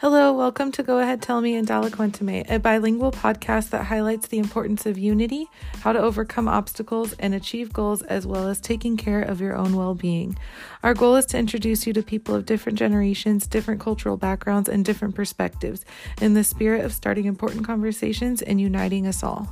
Hello, welcome to Go Ahead Tell Me and Dale Cuéntame, a bilingual podcast that highlights the importance of unity, how to overcome obstacles and achieve goals, as well as taking care of your own well being. Our goal is to introduce you to people of different generations, different cultural backgrounds, and different perspectives in the spirit of starting important conversations and uniting us all.